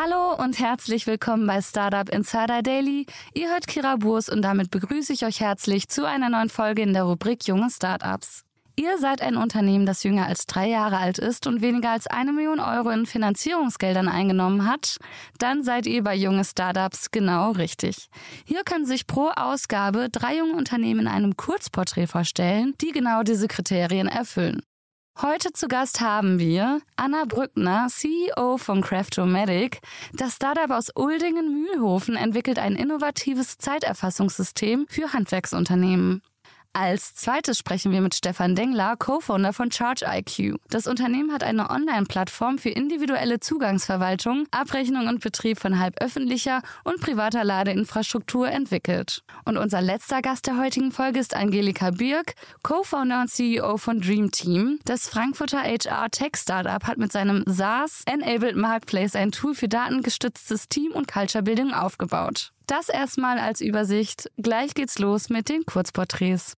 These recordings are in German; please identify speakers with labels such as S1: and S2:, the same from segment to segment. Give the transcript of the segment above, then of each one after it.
S1: Hallo und herzlich willkommen bei Startup Insider Daily. Ihr hört Kira Burs und damit begrüße ich euch herzlich zu einer neuen Folge in der Rubrik Junge Startups. Ihr seid ein Unternehmen, das jünger als drei Jahre alt ist und weniger als eine Million Euro in Finanzierungsgeldern eingenommen hat, dann seid ihr bei junge Startups genau richtig. Hier können sich pro Ausgabe drei junge Unternehmen in einem Kurzporträt vorstellen, die genau diese Kriterien erfüllen. Heute zu Gast haben wir Anna Brückner, CEO von Craftomatic. Das Startup aus Uldingen-Mühlhofen entwickelt ein innovatives Zeiterfassungssystem für Handwerksunternehmen. Als zweites sprechen wir mit Stefan Dengler, Co-Founder von ChargeIQ. Das Unternehmen hat eine Online-Plattform für individuelle Zugangsverwaltung, Abrechnung und Betrieb von halb öffentlicher und privater Ladeinfrastruktur entwickelt. Und unser letzter Gast der heutigen Folge ist Angelika Birk, Co-Founder und CEO von Dream Team. Das Frankfurter HR-Tech-Startup hat mit seinem SaaS-Enabled Marketplace ein Tool für datengestütztes Team- und Culture-Building aufgebaut. Das erstmal als Übersicht. Gleich geht's los mit den Kurzporträts.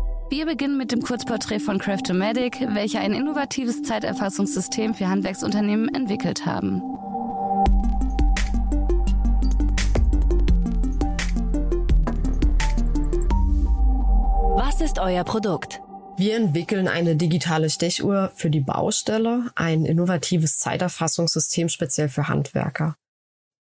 S1: Wir beginnen mit dem Kurzporträt von Craftomatic, welche ein innovatives Zeiterfassungssystem für Handwerksunternehmen entwickelt haben.
S2: Was ist euer Produkt?
S3: Wir entwickeln eine digitale Stechuhr für die Baustelle, ein innovatives Zeiterfassungssystem speziell für Handwerker.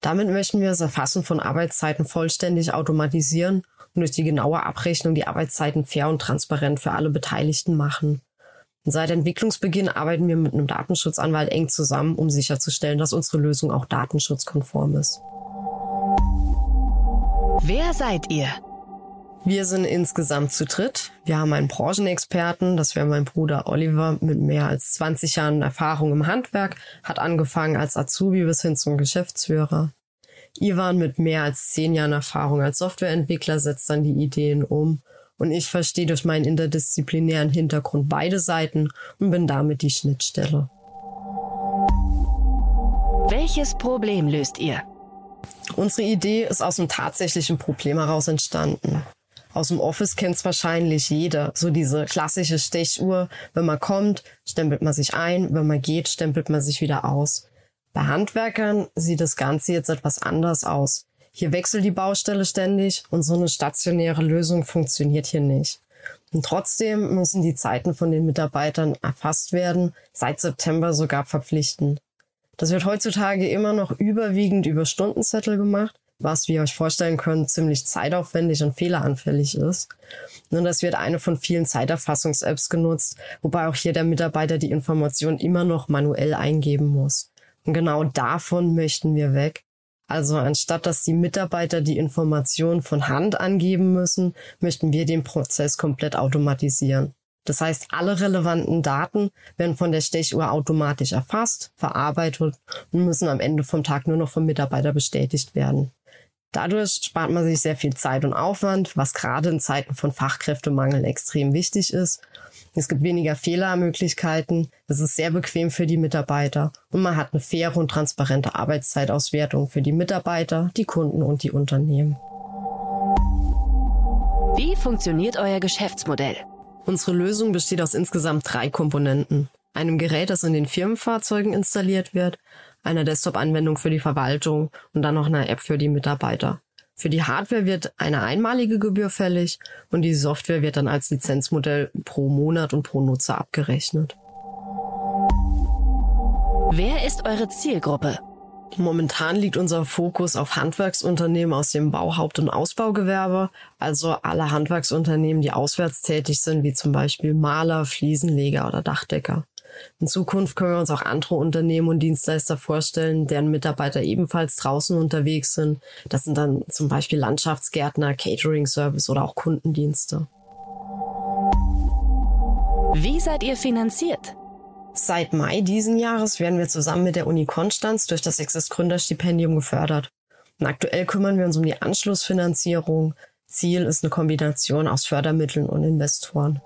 S3: Damit möchten wir das Erfassen von Arbeitszeiten vollständig automatisieren und durch die genaue Abrechnung die Arbeitszeiten fair und transparent für alle Beteiligten machen. Seit Entwicklungsbeginn arbeiten wir mit einem Datenschutzanwalt eng zusammen, um sicherzustellen, dass unsere Lösung auch datenschutzkonform ist.
S2: Wer seid ihr?
S3: Wir sind insgesamt zu dritt. Wir haben einen Branchenexperten, das wäre mein Bruder Oliver mit mehr als 20 Jahren Erfahrung im Handwerk, hat angefangen als Azubi bis hin zum Geschäftsführer. Ivan mit mehr als 10 Jahren Erfahrung als Softwareentwickler setzt dann die Ideen um und ich verstehe durch meinen interdisziplinären Hintergrund beide Seiten und bin damit die Schnittstelle.
S2: Welches Problem löst ihr?
S3: Unsere Idee ist aus einem tatsächlichen Problem heraus entstanden. Aus dem Office kennt es wahrscheinlich jeder. So diese klassische Stechuhr. Wenn man kommt, stempelt man sich ein. Wenn man geht, stempelt man sich wieder aus. Bei Handwerkern sieht das Ganze jetzt etwas anders aus. Hier wechselt die Baustelle ständig und so eine stationäre Lösung funktioniert hier nicht. Und trotzdem müssen die Zeiten von den Mitarbeitern erfasst werden, seit September sogar verpflichtend. Das wird heutzutage immer noch überwiegend über Stundenzettel gemacht was, wie ihr euch vorstellen könnt, ziemlich zeitaufwendig und fehleranfällig ist. Und das wird eine von vielen Zeiterfassungs-Apps genutzt, wobei auch hier der Mitarbeiter die Information immer noch manuell eingeben muss. Und genau davon möchten wir weg. Also anstatt dass die Mitarbeiter die Information von Hand angeben müssen, möchten wir den Prozess komplett automatisieren. Das heißt, alle relevanten Daten werden von der Stechuhr automatisch erfasst, verarbeitet und müssen am Ende vom Tag nur noch vom Mitarbeiter bestätigt werden. Dadurch spart man sich sehr viel Zeit und Aufwand, was gerade in Zeiten von Fachkräftemangel extrem wichtig ist. Es gibt weniger Fehlermöglichkeiten, es ist sehr bequem für die Mitarbeiter und man hat eine faire und transparente Arbeitszeitauswertung für die Mitarbeiter, die Kunden und die Unternehmen.
S2: Wie funktioniert euer Geschäftsmodell?
S3: Unsere Lösung besteht aus insgesamt drei Komponenten. Einem Gerät, das in den Firmenfahrzeugen installiert wird, einer Desktop-Anwendung für die Verwaltung und dann noch einer App für die Mitarbeiter. Für die Hardware wird eine einmalige Gebühr fällig und die Software wird dann als Lizenzmodell pro Monat und pro Nutzer abgerechnet.
S2: Wer ist eure Zielgruppe?
S3: Momentan liegt unser Fokus auf Handwerksunternehmen aus dem Bauhaupt- und Ausbaugewerbe, also alle Handwerksunternehmen, die auswärts tätig sind, wie zum Beispiel Maler, Fliesenleger oder Dachdecker. In Zukunft können wir uns auch andere Unternehmen und Dienstleister vorstellen, deren Mitarbeiter ebenfalls draußen unterwegs sind. Das sind dann zum Beispiel Landschaftsgärtner, Catering-Service oder auch Kundendienste.
S2: Wie seid ihr finanziert?
S3: Seit Mai diesen Jahres werden wir zusammen mit der Uni Konstanz durch das Access Gründerstipendium gefördert. Und aktuell kümmern wir uns um die Anschlussfinanzierung. Ziel ist eine Kombination aus Fördermitteln und Investoren.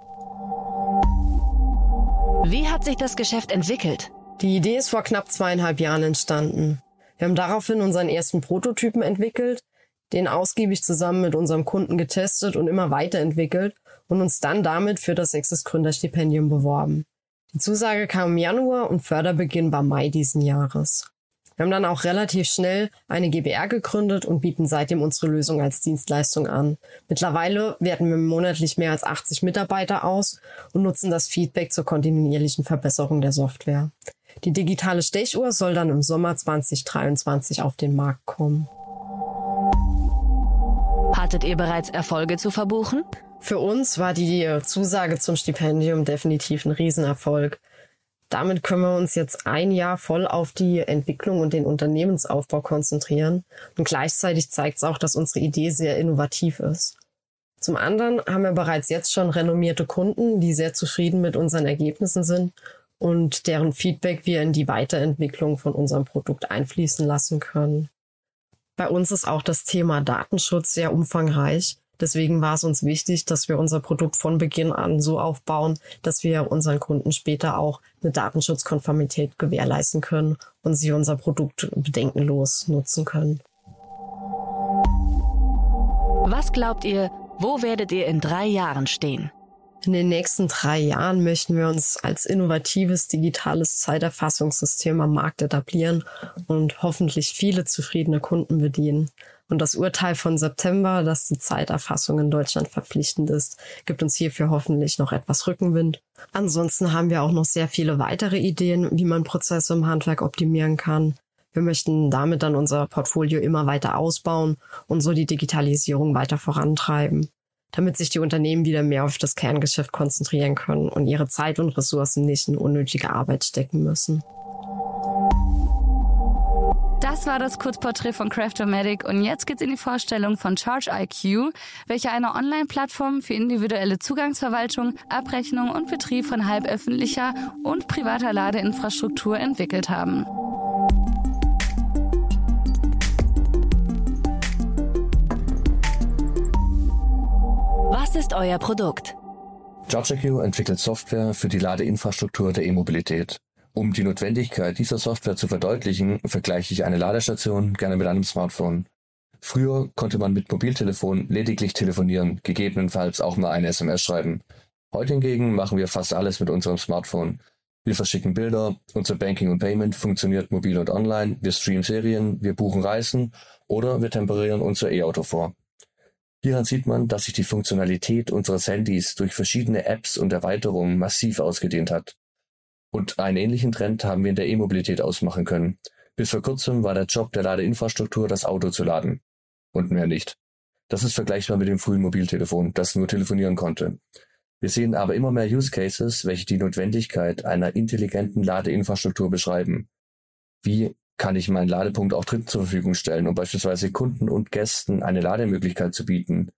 S2: Wie hat sich das Geschäft entwickelt?
S3: Die Idee ist vor knapp zweieinhalb Jahren entstanden. Wir haben daraufhin unseren ersten Prototypen entwickelt, den ausgiebig zusammen mit unserem Kunden getestet und immer weiterentwickelt und uns dann damit für das Access Gründerstipendium beworben. Die Zusage kam im Januar und Förderbeginn war Mai diesen Jahres. Wir haben dann auch relativ schnell eine GBR gegründet und bieten seitdem unsere Lösung als Dienstleistung an. Mittlerweile werten wir monatlich mehr als 80 Mitarbeiter aus und nutzen das Feedback zur kontinuierlichen Verbesserung der Software. Die digitale Stechuhr soll dann im Sommer 2023 auf den Markt kommen.
S2: Hattet ihr bereits Erfolge zu verbuchen?
S3: Für uns war die Zusage zum Stipendium definitiv ein Riesenerfolg. Damit können wir uns jetzt ein Jahr voll auf die Entwicklung und den Unternehmensaufbau konzentrieren. Und gleichzeitig zeigt es auch, dass unsere Idee sehr innovativ ist. Zum anderen haben wir bereits jetzt schon renommierte Kunden, die sehr zufrieden mit unseren Ergebnissen sind und deren Feedback wir in die Weiterentwicklung von unserem Produkt einfließen lassen können. Bei uns ist auch das Thema Datenschutz sehr umfangreich Deswegen war es uns wichtig, dass wir unser Produkt von Beginn an so aufbauen, dass wir unseren Kunden später auch eine Datenschutzkonformität gewährleisten können und sie unser Produkt bedenkenlos nutzen können.
S2: Was glaubt ihr, wo werdet ihr in drei Jahren stehen?
S3: In den nächsten drei Jahren möchten wir uns als innovatives digitales Zeiterfassungssystem am Markt etablieren und hoffentlich viele zufriedene Kunden bedienen. Und das Urteil von September, dass die Zeiterfassung in Deutschland verpflichtend ist, gibt uns hierfür hoffentlich noch etwas Rückenwind. Ansonsten haben wir auch noch sehr viele weitere Ideen, wie man Prozesse im Handwerk optimieren kann. Wir möchten damit dann unser Portfolio immer weiter ausbauen und so die Digitalisierung weiter vorantreiben, damit sich die Unternehmen wieder mehr auf das Kerngeschäft konzentrieren können und ihre Zeit und Ressourcen nicht in unnötige Arbeit stecken müssen.
S1: Das war das Kurzporträt von Craftomatic und jetzt geht's in die Vorstellung von Charge IQ, welche eine Online-Plattform für individuelle Zugangsverwaltung, Abrechnung und Betrieb von halböffentlicher und privater Ladeinfrastruktur entwickelt haben.
S2: Was ist euer Produkt?
S4: ChargeIQ entwickelt Software für die Ladeinfrastruktur der E-Mobilität. Um die Notwendigkeit dieser Software zu verdeutlichen, vergleiche ich eine Ladestation gerne mit einem Smartphone. Früher konnte man mit Mobiltelefon lediglich telefonieren, gegebenenfalls auch mal eine SMS schreiben. Heute hingegen machen wir fast alles mit unserem Smartphone. Wir verschicken Bilder, unser Banking und Payment funktioniert mobil und online, wir streamen Serien, wir buchen Reisen oder wir temperieren unser E-Auto vor. Hieran sieht man, dass sich die Funktionalität unseres Handys durch verschiedene Apps und Erweiterungen massiv ausgedehnt hat. Und einen ähnlichen Trend haben wir in der E-Mobilität ausmachen können. Bis vor kurzem war der Job der Ladeinfrastruktur, das Auto zu laden. Und mehr nicht. Das ist vergleichbar mit dem frühen Mobiltelefon, das nur telefonieren konnte. Wir sehen aber immer mehr Use Cases, welche die Notwendigkeit einer intelligenten Ladeinfrastruktur beschreiben. Wie kann ich meinen Ladepunkt auch Dritten zur Verfügung stellen, um beispielsweise Kunden und Gästen eine Lademöglichkeit zu bieten?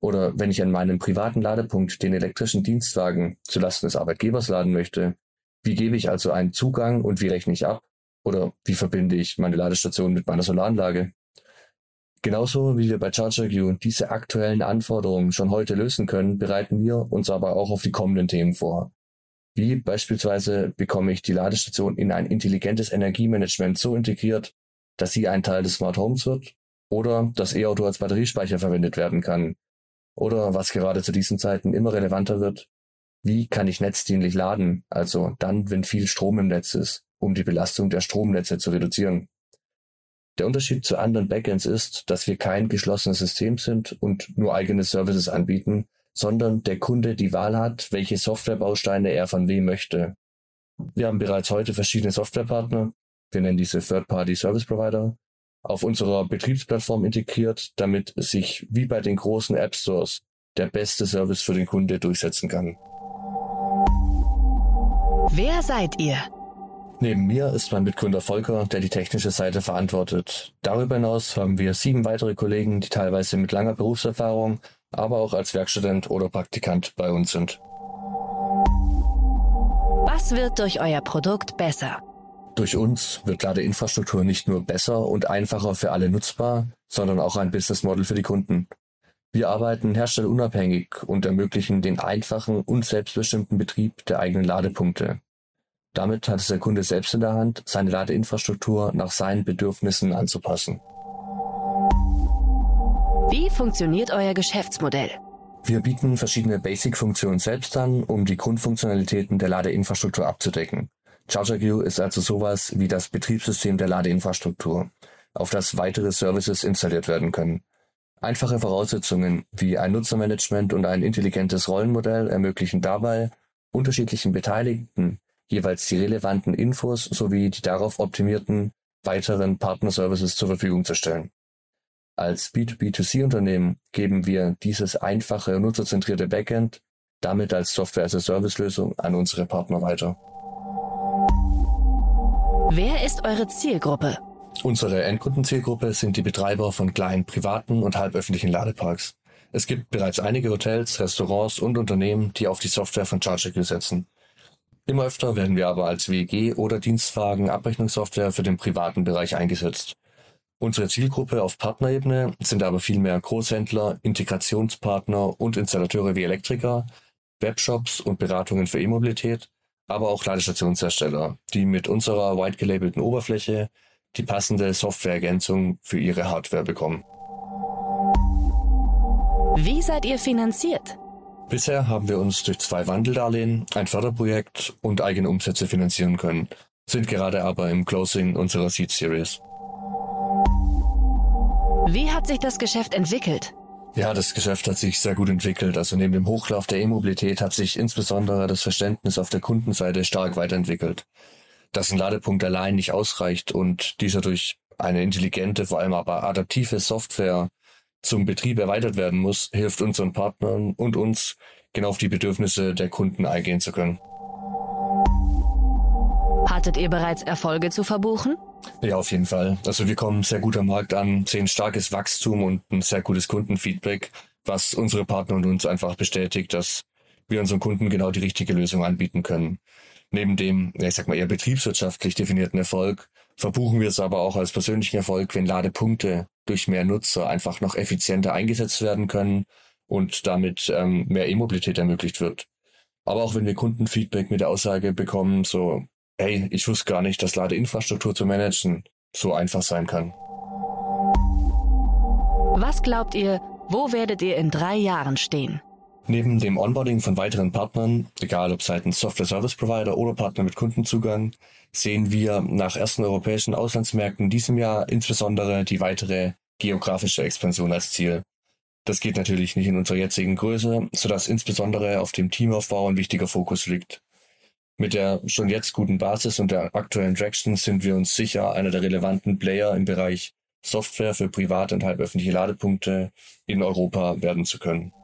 S4: Oder wenn ich an meinem privaten Ladepunkt den elektrischen Dienstwagen zulasten des Arbeitgebers laden möchte, wie gebe ich also einen Zugang und wie rechne ich ab? Oder wie verbinde ich meine Ladestation mit meiner Solaranlage? Genauso wie wir bei ChargerQ diese aktuellen Anforderungen schon heute lösen können, bereiten wir uns aber auch auf die kommenden Themen vor. Wie beispielsweise bekomme ich die Ladestation in ein intelligentes Energiemanagement so integriert, dass sie ein Teil des Smart Homes wird oder das E-Auto als Batteriespeicher verwendet werden kann. Oder was gerade zu diesen Zeiten immer relevanter wird, Wie kann ich netzdienlich laden, also dann, wenn viel Strom im Netz ist, um die Belastung der Stromnetze zu reduzieren? Der Unterschied zu anderen Backends ist, dass wir kein geschlossenes System sind und nur eigene Services anbieten, sondern der Kunde die Wahl hat, welche Softwarebausteine er von wem möchte. Wir haben bereits heute verschiedene Softwarepartner, wir nennen diese Third-Party Service Provider, auf unserer Betriebsplattform integriert, damit sich wie bei den großen App Stores der beste Service für den Kunde durchsetzen kann.
S2: Wer seid ihr?
S4: Neben mir ist mein Mitgründer Volker, der die technische Seite verantwortet. Darüber hinaus haben wir sieben weitere Kollegen, die teilweise mit langer Berufserfahrung, aber auch als Werkstudent oder Praktikant bei uns sind.
S2: Was wird durch euer Produkt besser?
S4: Durch uns wird Ladeinfrastruktur nicht nur besser und einfacher für alle nutzbar, sondern auch ein Business Model für die Kunden. Wir arbeiten herstellerunabhängig und ermöglichen den einfachen und selbstbestimmten Betrieb der eigenen Ladepunkte. Damit hat es der Kunde selbst in der Hand, seine Ladeinfrastruktur nach seinen Bedürfnissen anzupassen.
S2: Wie funktioniert euer Geschäftsmodell?
S4: Wir bieten verschiedene Basic-Funktionen selbst an, um die Grundfunktionalitäten der Ladeinfrastruktur abzudecken. ChargerQueue ist also sowas wie das Betriebssystem der Ladeinfrastruktur, auf das weitere Services installiert werden können. Einfache Voraussetzungen wie ein Nutzermanagement und ein intelligentes Rollenmodell ermöglichen dabei, unterschiedlichen Beteiligten jeweils die relevanten Infos sowie die darauf optimierten weiteren Partnerservices zur Verfügung zu stellen. Als B2B2C-Unternehmen geben wir dieses einfache nutzerzentrierte Backend damit als Software-as-a-Service-Lösung an unsere Partner weiter.
S2: Wer ist eure Zielgruppe?
S4: Unsere Endkundenzielgruppe sind die Betreiber von kleinen privaten und halböffentlichen Ladeparks. Es gibt bereits einige Hotels, Restaurants und Unternehmen, die auf die Software von ChargeQ setzen. Immer öfter werden wir aber als WEG oder Dienstwagen Abrechnungssoftware für den privaten Bereich eingesetzt. Unsere Zielgruppe auf Partnerebene sind aber vielmehr Großhändler, Integrationspartner und Installateure wie Elektriker, Webshops und Beratungen für E-Mobilität aber auch Ladestationshersteller, die mit unserer white gelabelten Oberfläche die passende Softwareergänzung für ihre Hardware bekommen.
S2: Wie seid ihr finanziert?
S4: Bisher haben wir uns durch zwei Wandeldarlehen, ein Förderprojekt und eigene Umsätze finanzieren können, sind gerade aber im Closing unserer Seed Series.
S2: Wie hat sich das Geschäft entwickelt?
S4: Ja, das Geschäft hat sich sehr gut entwickelt. Also neben dem Hochlauf der E-Mobilität hat sich insbesondere das Verständnis auf der Kundenseite stark weiterentwickelt. Dass ein Ladepunkt allein nicht ausreicht und dieser durch eine intelligente, vor allem aber adaptive Software zum Betrieb erweitert werden muss, hilft unseren Partnern und uns, genau auf die Bedürfnisse der Kunden eingehen zu können.
S2: Hattet ihr bereits Erfolge zu verbuchen?
S4: Ja, auf jeden Fall. Also wir kommen sehr gut am Markt an, sehen starkes Wachstum und ein sehr gutes Kundenfeedback, was unsere Partner und uns einfach bestätigt, dass wir unseren Kunden genau die richtige Lösung anbieten können. Neben dem, ich sag mal, eher betriebswirtschaftlich definierten Erfolg verbuchen wir es aber auch als persönlichen Erfolg, wenn Ladepunkte durch mehr Nutzer einfach noch effizienter eingesetzt werden können und damit ähm, mehr E-Mobilität ermöglicht wird. Aber auch wenn wir Kundenfeedback mit der Aussage bekommen, so Hey, ich wusste gar nicht, dass Ladeinfrastruktur zu managen so einfach sein kann.
S2: Was glaubt ihr, wo werdet ihr in drei Jahren stehen?
S4: Neben dem Onboarding von weiteren Partnern, egal ob seitens Software Service Provider oder Partner mit Kundenzugang, sehen wir nach ersten europäischen Auslandsmärkten diesem Jahr insbesondere die weitere geografische Expansion als Ziel. Das geht natürlich nicht in unserer jetzigen Größe, sodass insbesondere auf dem Teamaufbau ein wichtiger Fokus liegt. Mit der schon jetzt guten Basis und der aktuellen Traction sind wir uns sicher einer der relevanten Player im Bereich Software für private und halböffentliche Ladepunkte in Europa werden zu können.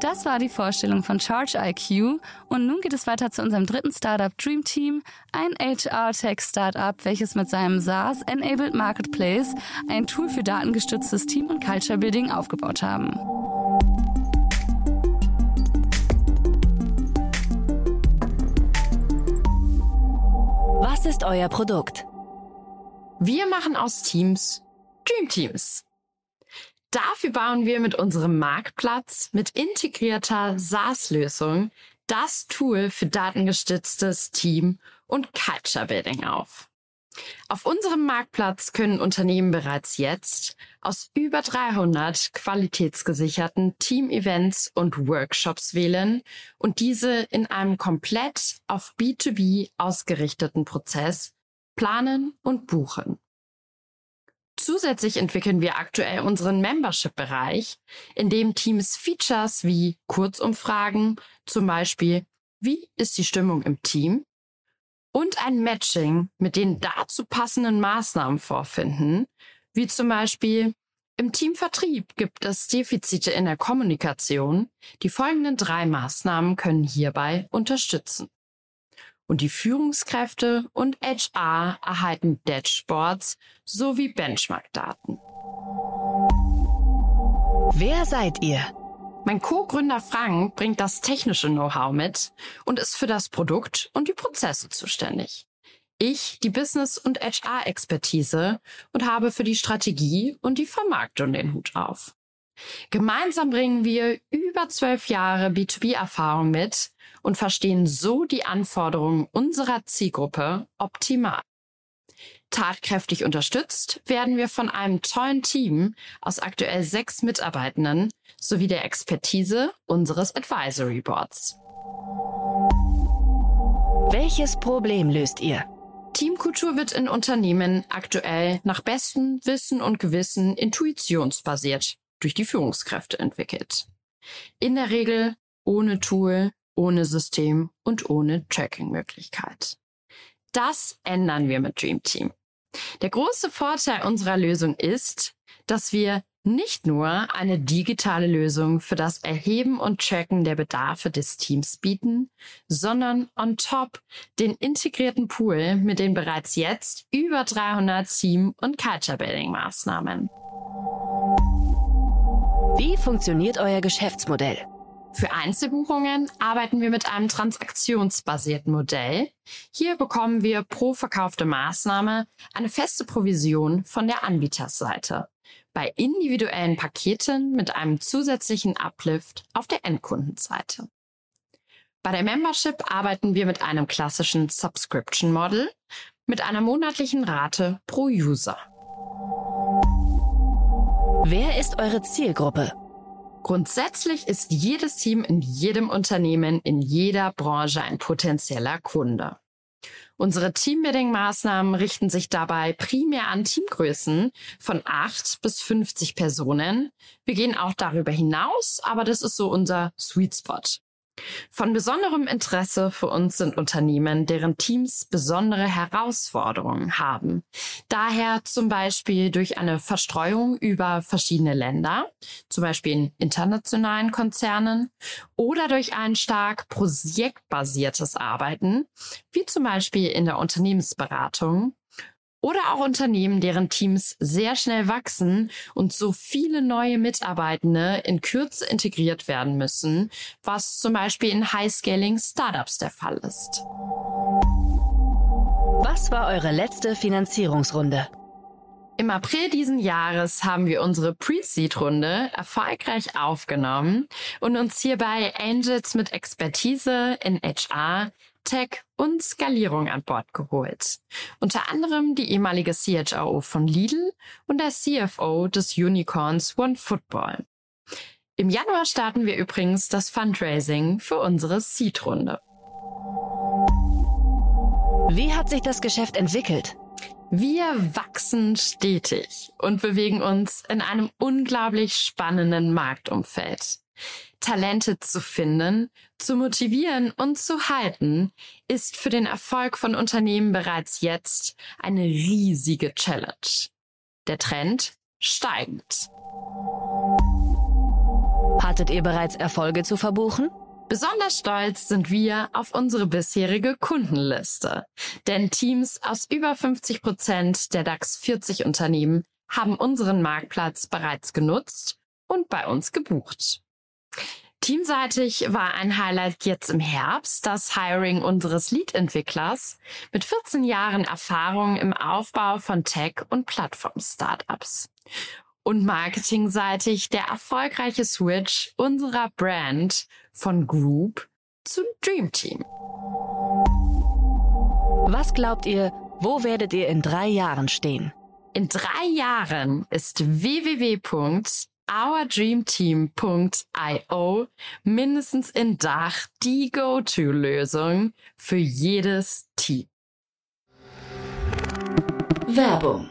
S1: Das war die Vorstellung von Charge IQ und nun geht es weiter zu unserem dritten Startup Dream Team, ein HR-Tech-Startup, welches mit seinem SaaS-Enabled Marketplace ein Tool für datengestütztes Team- und Culture Building aufgebaut haben.
S2: Was ist euer Produkt?
S3: Wir machen aus Teams Dream Teams. Dafür bauen wir mit unserem Marktplatz mit integrierter SaaS-Lösung das Tool für datengestütztes Team und Culture Building auf.
S5: Auf unserem Marktplatz können Unternehmen bereits jetzt aus über 300 qualitätsgesicherten Team-Events und Workshops wählen und diese in einem komplett auf B2B ausgerichteten Prozess planen und buchen. Zusätzlich entwickeln wir aktuell unseren Membership-Bereich, in dem Teams Features wie Kurzumfragen, zum Beispiel, wie ist die Stimmung im Team, und ein Matching mit den dazu passenden Maßnahmen vorfinden, wie zum Beispiel im Teamvertrieb gibt es Defizite in der Kommunikation. Die folgenden drei Maßnahmen können hierbei unterstützen. Und die Führungskräfte und HR erhalten Dashboards sowie Benchmark-Daten.
S2: Wer seid ihr?
S5: Mein Co-Gründer Frank bringt das technische Know-how mit und ist für das Produkt und die Prozesse zuständig. Ich die Business- und HR-Expertise und habe für die Strategie und die Vermarktung den Hut auf. Gemeinsam bringen wir über zwölf Jahre B2B-Erfahrung mit und verstehen so die Anforderungen unserer Zielgruppe optimal. Tatkräftig unterstützt werden wir von einem tollen Team aus aktuell sechs Mitarbeitenden sowie der Expertise unseres Advisory Boards.
S2: Welches Problem löst ihr?
S5: Teamkultur wird in Unternehmen aktuell nach bestem Wissen und Gewissen intuitionsbasiert durch die Führungskräfte entwickelt. In der Regel ohne Tool, ohne System und ohne Tracking-Möglichkeit. Das ändern wir mit Dream Team. Der große Vorteil unserer Lösung ist, dass wir nicht nur eine digitale Lösung für das Erheben und Tracken der Bedarfe des Teams bieten, sondern on top den integrierten Pool mit den bereits jetzt über 300 Team- und Culture-Building-Maßnahmen.
S2: Wie funktioniert euer Geschäftsmodell?
S5: Für Einzelbuchungen arbeiten wir mit einem transaktionsbasierten Modell. Hier bekommen wir pro verkaufte Maßnahme eine feste Provision von der Anbieterseite. Bei individuellen Paketen mit einem zusätzlichen Uplift auf der Endkundenseite. Bei der Membership arbeiten wir mit einem klassischen Subscription Model mit einer monatlichen Rate pro User.
S2: Wer ist eure Zielgruppe?
S5: Grundsätzlich ist jedes Team in jedem Unternehmen, in jeder Branche ein potenzieller Kunde. Unsere Teambuilding-Maßnahmen richten sich dabei primär an Teamgrößen von 8 bis 50 Personen. Wir gehen auch darüber hinaus, aber das ist so unser Sweet Spot. Von besonderem Interesse für uns sind Unternehmen, deren Teams besondere Herausforderungen haben. Daher zum Beispiel durch eine Verstreuung über verschiedene Länder, zum Beispiel in internationalen Konzernen, oder durch ein stark projektbasiertes Arbeiten, wie zum Beispiel in der Unternehmensberatung oder auch Unternehmen, deren Teams sehr schnell wachsen und so viele neue Mitarbeitende in Kürze integriert werden müssen, was zum Beispiel in High-Scaling Startups der Fall ist.
S2: Was war eure letzte Finanzierungsrunde?
S5: Im April diesen Jahres haben wir unsere Pre-Seed-Runde erfolgreich aufgenommen und uns hierbei Angels mit Expertise in HR, Tech und Skalierung an Bord geholt. Unter anderem die ehemalige CHRO von Lidl und der CFO des Unicorns OneFootball. Im Januar starten wir übrigens das Fundraising für unsere Seed-Runde.
S2: Wie hat sich das Geschäft entwickelt?
S5: Wir wachsen stetig und bewegen uns in einem unglaublich spannenden Marktumfeld. Talente zu finden, zu motivieren und zu halten, ist für den Erfolg von Unternehmen bereits jetzt eine riesige Challenge. Der Trend steigend.
S2: Hattet ihr bereits Erfolge zu verbuchen?
S5: Besonders stolz sind wir auf unsere bisherige Kundenliste. Denn Teams aus über 50 Prozent der DAX 40 Unternehmen haben unseren Marktplatz bereits genutzt und bei uns gebucht. Teamseitig war ein Highlight jetzt im Herbst das Hiring unseres Lead-Entwicklers mit 14 Jahren Erfahrung im Aufbau von Tech- und Plattform-Startups. Und marketingseitig der erfolgreiche Switch unserer Brand von Group zu Dream Team.
S2: Was glaubt ihr, Wo werdet ihr in drei Jahren stehen?
S5: In drei Jahren ist www.ourdreamteam.io mindestens in Dach die Go-To-Lösung für jedes Team.
S2: Werbung.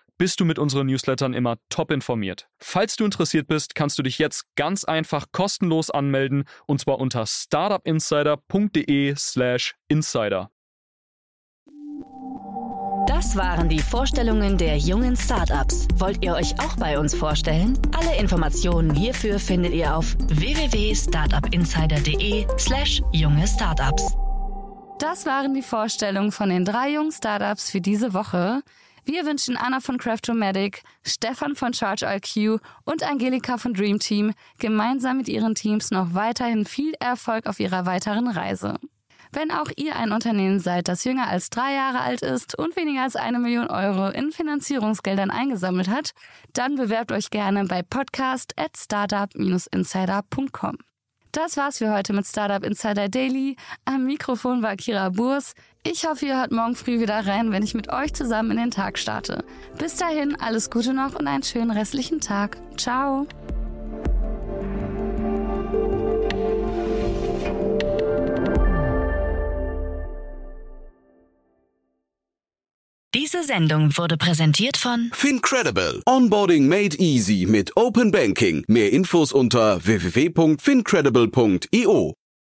S6: bist du mit unseren Newslettern immer top informiert. Falls du interessiert bist, kannst du dich jetzt ganz einfach kostenlos anmelden und zwar unter startupinsider.de/slash insider.
S2: Das waren die Vorstellungen der jungen Startups. Wollt ihr euch auch bei uns vorstellen? Alle Informationen hierfür findet ihr auf www.startupinsider.de/slash junge Startups.
S1: Das waren die Vorstellungen von den drei jungen Startups für diese Woche. Wir wünschen Anna von Craftomatic, Stefan von Charge IQ und Angelika von Dream Team gemeinsam mit ihren Teams noch weiterhin viel Erfolg auf ihrer weiteren Reise. Wenn auch ihr ein Unternehmen seid, das jünger als drei Jahre alt ist und weniger als eine Million Euro in Finanzierungsgeldern eingesammelt hat, dann bewerbt euch gerne bei podcast at startup-insider.com. Das war's für heute mit Startup Insider Daily. Am Mikrofon war Kira Burs. Ich hoffe, ihr hört morgen früh wieder rein, wenn ich mit euch zusammen in den Tag starte. Bis dahin, alles Gute noch und einen schönen restlichen Tag. Ciao.
S2: Diese Sendung wurde präsentiert von
S7: Fincredible. Onboarding made easy mit Open Banking. Mehr Infos unter www.fincredible.io.